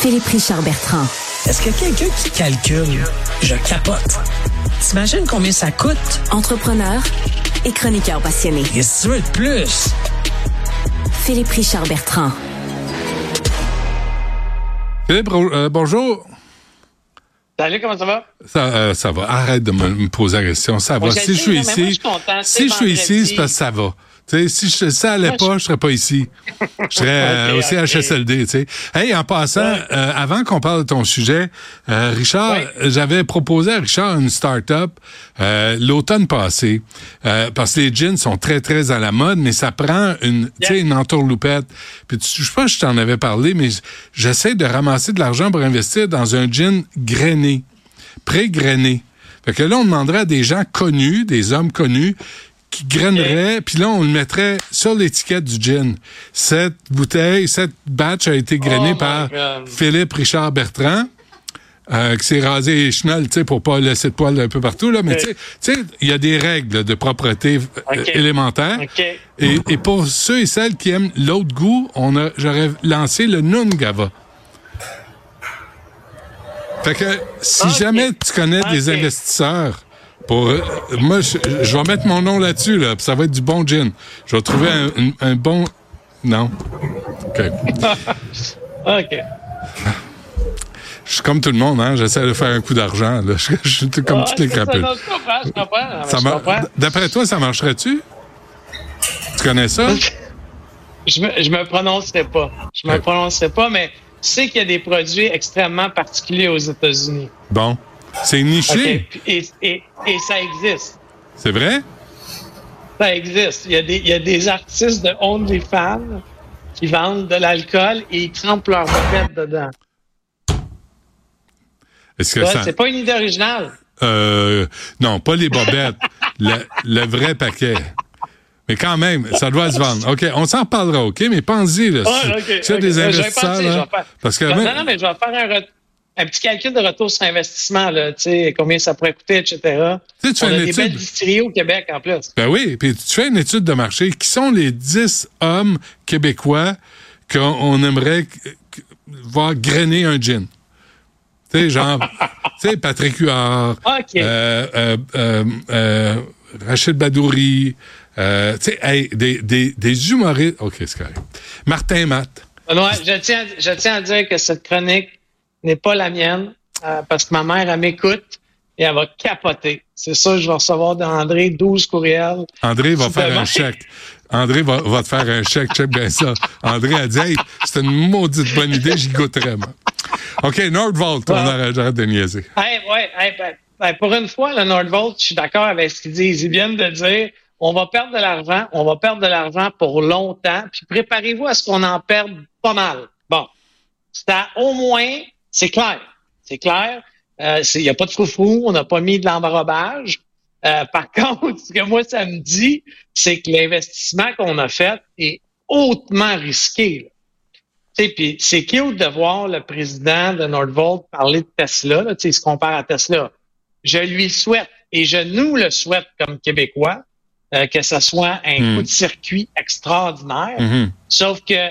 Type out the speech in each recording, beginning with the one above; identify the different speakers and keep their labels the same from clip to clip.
Speaker 1: Philippe Richard Bertrand.
Speaker 2: Est-ce que quelqu'un qui calcule, je capote. T'imagines combien ça coûte?
Speaker 1: Entrepreneur et chroniqueur passionné.
Speaker 2: Qu'est-ce que tu veux de plus?
Speaker 1: Philippe Richard Bertrand.
Speaker 3: Philippe, euh, bonjour.
Speaker 4: Salut, comment ça va?
Speaker 3: Ça, euh, ça va. Arrête de me, me poser la question. Ça va.
Speaker 4: Moi,
Speaker 3: si je suis ici, si je suis ici, c'est parce que ça va. Si je, ça allait pas, je serais pas ici. Je serais euh,
Speaker 4: Ok,
Speaker 3: aussi à
Speaker 4: ok.
Speaker 3: HSLD, tu sais. Hey, en passant,
Speaker 4: Ouais.
Speaker 3: euh, avant qu'on parle de ton sujet, euh, Richard,
Speaker 4: Ouais.
Speaker 3: j'avais proposé à Richard une start-up euh, l'automne passé, euh, parce que les jeans sont très, très à la mode, mais ça prend une, tu sais,
Speaker 4: Yeah.
Speaker 3: une entourloupette. Puis tu, je sais pas si je t'en avais parlé, mais j'essaie de ramasser de l'argent pour investir dans un jean grainé pré-grainé. Fait que là, on demanderait à des gens connus, des hommes connus, qui graineraient, puis là, on le mettrait sur l'étiquette du gin. Cette bouteille, cette batch a été grainée
Speaker 4: Oh
Speaker 3: par. Philippe Richard Bertrand. Euh, qui s'est rasé les chenolles, tu sais, pour pas laisser de poils un peu partout, là. Mais tu sais- il y a des règles de propreté euh,
Speaker 4: Ok.
Speaker 3: élémentaires.
Speaker 4: OK.
Speaker 3: Et, et pour ceux et celles qui aiment l'autre goût, on a, j'aurais lancé le Nungava. Fait que si jamais tu connais des investisseurs, pour euh, moi, je, je vais mettre mon nom là-dessus, là, ça va être du bon gin. Je vais trouver un, un- un bon. Non. OK.
Speaker 4: OK.
Speaker 3: Je suis comme tout le monde, hein. J'essaie de faire un coup d'argent. là. Je, je suis comme
Speaker 4: Ah,
Speaker 3: toutes les
Speaker 4: ça,
Speaker 3: crapules.
Speaker 4: non, Je comprends, je comprends.
Speaker 3: Ça mar-. D'après toi, ça marcherait-tu? Tu connais ça?
Speaker 4: Je me, je me prononcerai pas. Je me
Speaker 3: Ouais.
Speaker 4: prononcerai pas, mais tu sais qu'il y a des produits extrêmement particuliers aux États-Unis.
Speaker 3: Bon. C'est niché.
Speaker 4: OK? Et, et, et ça existe.
Speaker 3: C'est vrai?
Speaker 4: Ça existe. Il y a des, il y a des artistes de OnlyFans qui vendent de l'alcool et ils trempent leur bobette dedans.
Speaker 3: Est-ce que
Speaker 4: Ça. C'est pas une idée originale.
Speaker 3: Euh, non, pas les bobettes. le, le vrai paquet. Mais quand même, ça doit se vendre. OK, on s'en parlera, OK? Mais là.
Speaker 4: Ouais,
Speaker 3: si- s'il y a des investisseurs,
Speaker 4: penser,
Speaker 3: là,
Speaker 4: je vais faire-
Speaker 3: parce que...
Speaker 4: Non,
Speaker 3: même-
Speaker 4: non, mais je vais faire un, un petit calcul de retour sur investissement, là, tu sais, combien ça pourrait coûter, etc.
Speaker 3: Tu fais
Speaker 4: a
Speaker 3: une
Speaker 4: des belles
Speaker 3: étude.
Speaker 4: distilleries au Québec, en plus.
Speaker 3: Ben oui, puis tu fais une étude de marché. Qui sont les 10 hommes québécois qu'on on aimerait voir grainer un gin? Tu sais, genre, tu sais, Patrick Huard,
Speaker 4: OK.
Speaker 3: euh, euh, euh, euh, Rachid Badouri, euh, tu sais, hey, des, des, des humoristes. OK, c'est correct. Martin Matt.
Speaker 4: Benoît, je tiens, je tiens à dire que cette chronique n'est pas la mienne, euh, parce que ma mère, elle m'écoute et elle va capoter. C'est ça, je vais recevoir d'André 12 courriels.
Speaker 3: André va faire un chèque. André va, va te faire un chèque, check bien ça. André a dit, hey, c'est une maudite bonne idée, j'y goûterais, moi. OK, Nordvolt, on
Speaker 4: Ouais.
Speaker 3: j'arrête de niaiser.
Speaker 4: Hey, ouais, hey, ben, ben, pour une fois, le Nordvolt, je suis d'accord avec ce qu'ils disent. Ils viennent de dire, on va perdre de l'argent, on va perdre de l'argent pour longtemps, puis préparez-vous à ce qu'on en perde pas mal. Bon, c'est à- au moins, c'est clair, c'est clair. Euh, Il n'y a pas de froufrou, on n'a pas mis de l'embarabage. Euh, par contre, ce que moi, ça me dit, c'est que l'investissement qu'on a fait est hautement risqué. Puis c'est cute de voir le président de Nordvolt parler de Tesla. Là, il se compare à Tesla. Je lui souhaite, et je nous le souhaite comme Québécois, euh, que ce soit un
Speaker 3: Mm.
Speaker 4: coup de circuit extraordinaire.
Speaker 3: Mhm.
Speaker 4: Sauf que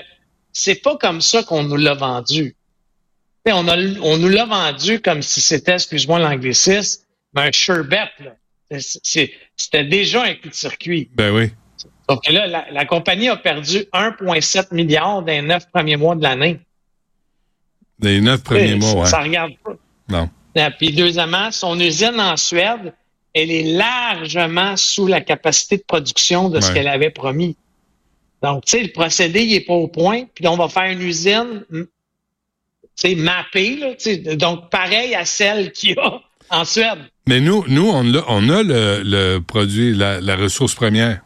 Speaker 4: c'est pas comme ça qu'on nous l'a vendu. On, a, on nous l'a vendu comme si c'était, excuse-moi l'anglicisme, mais un sherbet. C'était déjà un coup de circuit.
Speaker 3: Ben oui.
Speaker 4: Que là, la, la compagnie a perdu 1,7 milliard dans les neuf premiers mois de l'année.
Speaker 3: Les neuf premiers mois, ouais.
Speaker 4: Ça regarde pas.
Speaker 3: Non.
Speaker 4: Euh, Puis deuxièmement, son usine en Suède, elle est largement sous la capacité de production de ce qu'elle avait promis. Donc, tu sais, le procédé, il est pas au point. Puis on va faire une usine, sais, mappée, là, donc pareil à celle qu'il y a en Suède.
Speaker 3: Mais nous, nous on, a, on a le, le produit, la, la ressource première.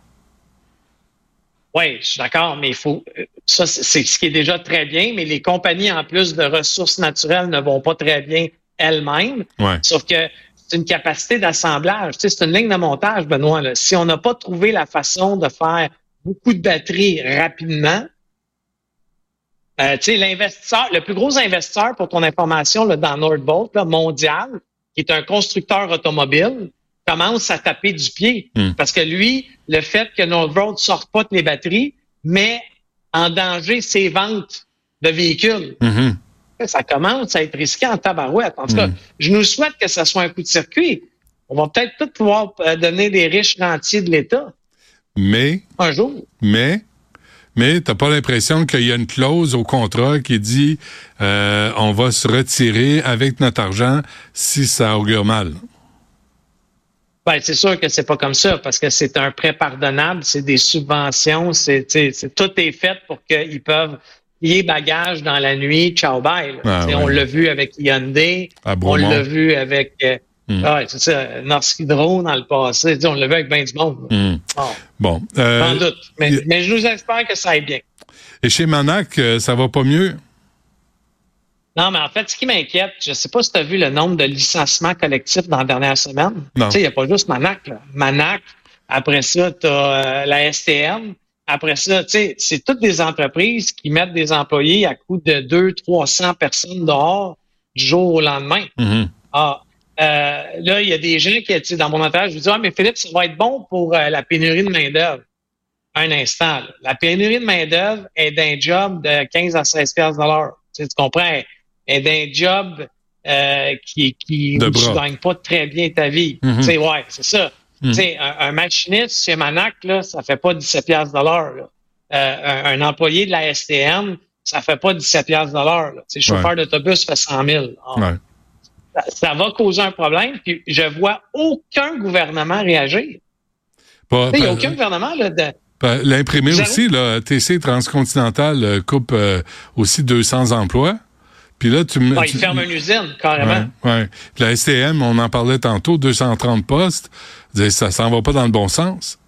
Speaker 4: Oui, je suis d'accord, mais il faut. euh, Ça, c'est c'est ce qui est déjà très bien, mais les compagnies, en plus de ressources naturelles, ne vont pas très bien elles-mêmes.
Speaker 3: Ouais.
Speaker 4: Sauf que c'est une capacité d'assemblage. Tu sais, c'est une ligne de montage, Benoît. là. Si on n'a pas trouvé la façon de faire beaucoup de batteries rapidement, euh, tu sais, l'investisseur, le plus gros investisseur, pour ton information, là, dans Nordvolt, là, mondial, qui est un constructeur automobile, commence à taper du pied.
Speaker 3: Hmm.
Speaker 4: Parce que lui, le fait que Nordvolt ne sorte pas de les batteries met en danger ses ventes de véhicules.
Speaker 3: Mhm.
Speaker 4: Ça commence à être risqué en tabarouette. En tout cas, je nous souhaite que ce soit un coup de circuit. On va peut-être tous pouvoir euh, donner des riches rentiers de l'État.
Speaker 3: Mais.
Speaker 4: Un jour.
Speaker 3: Mais. Mais t'as pas l'impression qu'il y a une clause au contrat qui dit euh, on va se retirer avec notre argent si ça augure mal?
Speaker 4: Ben, c'est sûr que c'est pas comme ça parce que c'est un prêt pardonnable, c'est des subventions, c'est tout est fait pour qu'ils peuvent y bagage dans la nuit, ciao bye.
Speaker 3: Ah,
Speaker 4: On l'a vu avec Hyundai, on l'a vu avec euh,
Speaker 3: Hmm.
Speaker 4: ah c'est ça, Norsk Hydro dans le passé, on l'a vu avec ben du monde. là.
Speaker 3: Hmm.
Speaker 4: Bon,
Speaker 3: Bon. euh,
Speaker 4: sans doute. Mais,
Speaker 3: y-
Speaker 4: mais je nous espère que ça aille bien.
Speaker 3: et chez Manac, euh, ça va pas mieux?
Speaker 4: Non, mais en fait, ce qui m'inquiète, je sais pas si tu as vu le nombre de licenciements collectifs dans la dernière semaine. Tu sais, il n'y a pas juste Manac. Là. Manac, après ça, tu as la STM. Après ça, tu sais, c'est toutes des entreprises qui mettent des employés à coût de 200-300 personnes dehors du jour au lendemain.
Speaker 3: Mhm.
Speaker 4: Ah, euh, là, il y a des gens qui, tu sais, dans mon entourage, je me dis, ah, mais Philippe, ça va être bon pour euh, la pénurie de main-d'œuvre. Un instant, là. La pénurie de main-d'œuvre est d'un job de 15 à 16 piastres de l'heure. Tu, sais, tu comprends? Est d'un job euh, qui, qui où tu gagnes pas très bien ta vie. Tu sais, ouais, c'est ça. Tu sais, un, un machiniste chez Manac, là, ça fait pas 17 piastres de l'heure. Euh, un, un employé de la STM, ça fait pas 17 piastres de l'heure. sais, chauffeur d'autobus fait 100 000. Ah,
Speaker 3: Ouais.
Speaker 4: Ça, va causer un problème, puis je vois aucun gouvernement réagir. Il n'y a aucun gouvernement là, de, Vous
Speaker 3: aussi, là, TC Transcontinental euh, coupe euh, aussi 200 emplois. Puis là, tu me.
Speaker 4: Ah,
Speaker 3: tu-
Speaker 4: ils ferment une usine, carrément.
Speaker 3: Ouais, ouais. Puis La STM, on en parlait tantôt, 230 postes. Ça s'en va pas dans le bon sens.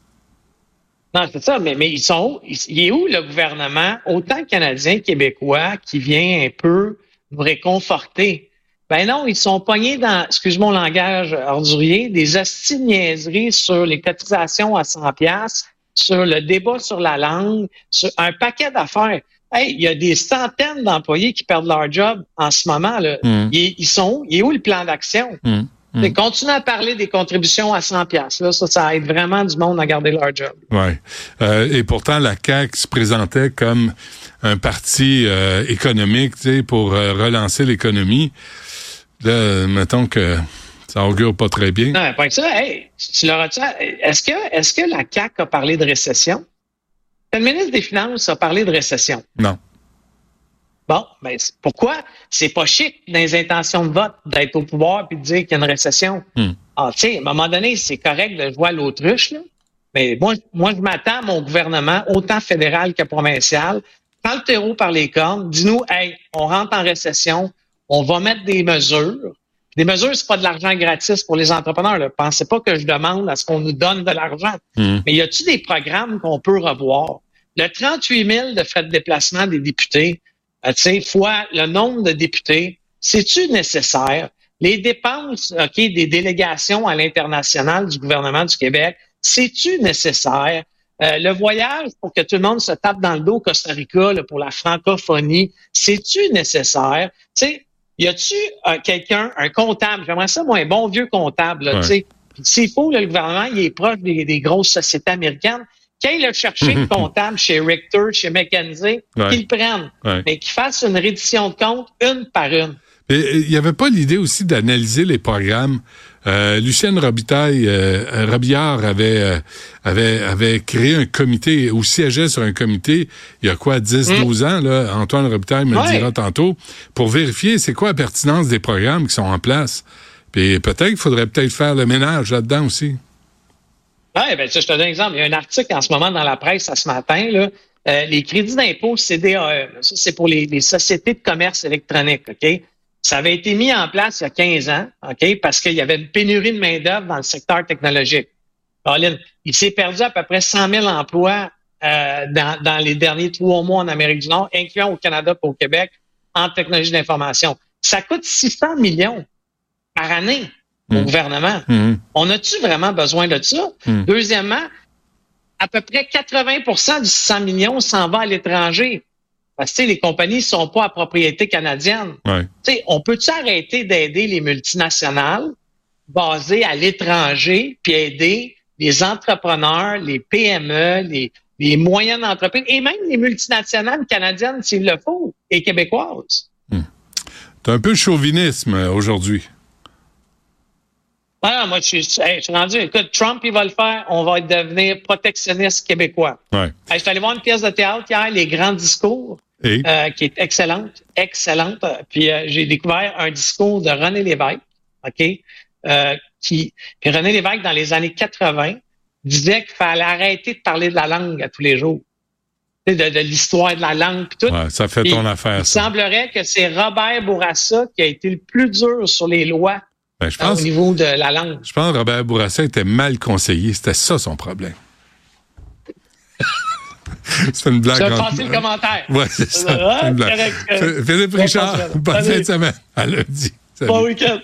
Speaker 4: Non, c'est ça, mais, mais ils sont où? Il il est où le gouvernement, autant canadien, québécois, qui vient un peu nous réconforter? Ben non, ils sont pognés dans, excuse mon langage ordurier, des hosties de niaiseries sur les cotisations à 100 pièces, sur le débat sur la langue, sur un paquet d'affaires. Hey, il y a des centaines d'employés qui perdent leur job en ce moment. Là.
Speaker 3: Mm.
Speaker 4: Ils, ils sont où? Il est où le plan d'action?
Speaker 3: Hum.
Speaker 4: C'est Continuer à parler des contributions à 100 pièces. Là, ça, ça aide vraiment du monde à garder leur job.
Speaker 3: Ouais. Euh, et pourtant, la CAQ se présentait comme un parti euh, économique, tu sais, pour euh, relancer l'économie. Là, mettons que ça augure pas très bien.
Speaker 4: Non, mais pas que ça. Hey, tu leur as-tu- est-ce que, est-ce que la CAQ a parlé de récession? Le ministre des Finances a parlé de récession.
Speaker 3: Non.
Speaker 4: Bon, ben, c'est- pourquoi? C'est pas chic dans les intentions de vote d'être au pouvoir puis de dire qu'il y a une récession.
Speaker 3: Hmm.
Speaker 4: Ah, tu sais, à un moment donné, c'est correct de jouer à l'autruche, là. Mais moi, moi, je m'attends à mon gouvernement, autant fédéral que provincial. Prends le terreau par les cornes. Dis-nous, hey, on rentre en récession. On va mettre des mesures. Des mesures, c'est pas de l'argent gratis pour les entrepreneurs. Là. Pensez pas que je demande à ce qu'on nous donne de l'argent.
Speaker 3: Hum.
Speaker 4: Mais y a-t-il des programmes qu'on peut revoir? Le 38 000 de frais de déplacement des députés, euh, tu sais, fois le nombre de députés, c'est-tu nécessaire? Les dépenses, OK, des délégations à l'international du gouvernement du Québec, c'est-tu nécessaire? Euh, le voyage pour que tout le monde se tape dans le dos au Costa Rica là, pour la francophonie, c'est-tu nécessaire? Tu sais, y a-tu euh, quelqu'un, un comptable, j'aimerais ça, moi, un bon vieux comptable,
Speaker 3: Ouais.
Speaker 4: tu sais, S'il faut, là, le gouvernement, il est proche des, des grosses sociétés américaines. Quand il a cherché le comptable chez Richter, chez McKenzie,
Speaker 3: Ouais.
Speaker 4: qu'il le prenne,
Speaker 3: Ouais.
Speaker 4: mais qu'il fasse une reddition de compte une par une.
Speaker 3: Euh, il n'y avait pas l'idée aussi d'analyser les programmes. Euh, Lucienne Robitaille, euh, Robillard avait, euh, avait, avait créé un comité, ou siégeait sur un comité, il y a quoi, 10, 12 ans, là, Antoine Robitaille me le dira tantôt, pour vérifier c'est quoi la pertinence des programmes qui sont en place. Puis peut-être qu'il faudrait peut-être faire le ménage là-dedans aussi.
Speaker 4: Oui, ben, tu sais, je te donne un exemple. Il y a un article en ce moment dans la presse à ce matin, là, euh, les crédits d'impôt CDAE. là, Ça, c'est pour les, les sociétés de commerce électronique, OK? Ça avait été mis en place il y a 15 ans, OK? Parce qu'il y avait une pénurie de main-d'œuvre dans le secteur technologique. Colin, il s'est perdu à peu près 100 000 emplois euh, dans, dans les derniers trois mois en Amérique du Nord, incluant au Canada et au Québec, en technologie d'information. Ça coûte 600 millions par année au
Speaker 3: Mm.
Speaker 4: gouvernement.
Speaker 3: Mhm.
Speaker 4: On a-tu vraiment besoin de ça?
Speaker 3: Hmm.
Speaker 4: Deuxièmement, à peu près 80% du 600 millions s'en va à l'étranger. Parce que les compagnies ne sont pas à propriété canadienne.
Speaker 3: Ouais.
Speaker 4: Tu sais, on peut-tu arrêter d'aider les multinationales basées à l'étranger, puis aider les entrepreneurs, les PME, les, les moyennes entreprises, et même les multinationales canadiennes s'il le faut, et québécoises?
Speaker 3: T'as un peu de chauvinisme euh, aujourd'hui.
Speaker 4: Ah, moi, je suis, hey, je suis rendu. Écoute, Trump, il va le faire. On va devenir protectionniste québécois.
Speaker 3: Ouais.
Speaker 4: Hey, je suis allé voir une pièce de théâtre hier, Les Grands Discours, Euh, qui est excellente, excellente. Puis euh, j'ai découvert un discours de René Lévesque, OK? Euh, qui, puis René Lévesque, dans les années 80, disait qu'il fallait arrêter de parler de la langue à tous les jours. De, de l'histoire de la langue, puis tout.
Speaker 3: Ouais, ça fait ton affaire,
Speaker 4: Il
Speaker 3: ça.
Speaker 4: semblerait que c'est Robert Bourassa qui a été le plus dur sur les lois
Speaker 3: Ben, je pense,
Speaker 4: au niveau de la langue.
Speaker 3: je pense que Robert Bourassa était mal conseillé. C'était ça son problème. c'est une blague.
Speaker 4: Je vais passer le commentaire.
Speaker 3: Ouais, c'est ça.
Speaker 4: Ah,
Speaker 3: c'est une blague.
Speaker 4: correct, correct.
Speaker 3: Philippe
Speaker 4: Bon
Speaker 3: Richard, bonne fin de semaine. À lundi. Salut.
Speaker 4: Bon week-end.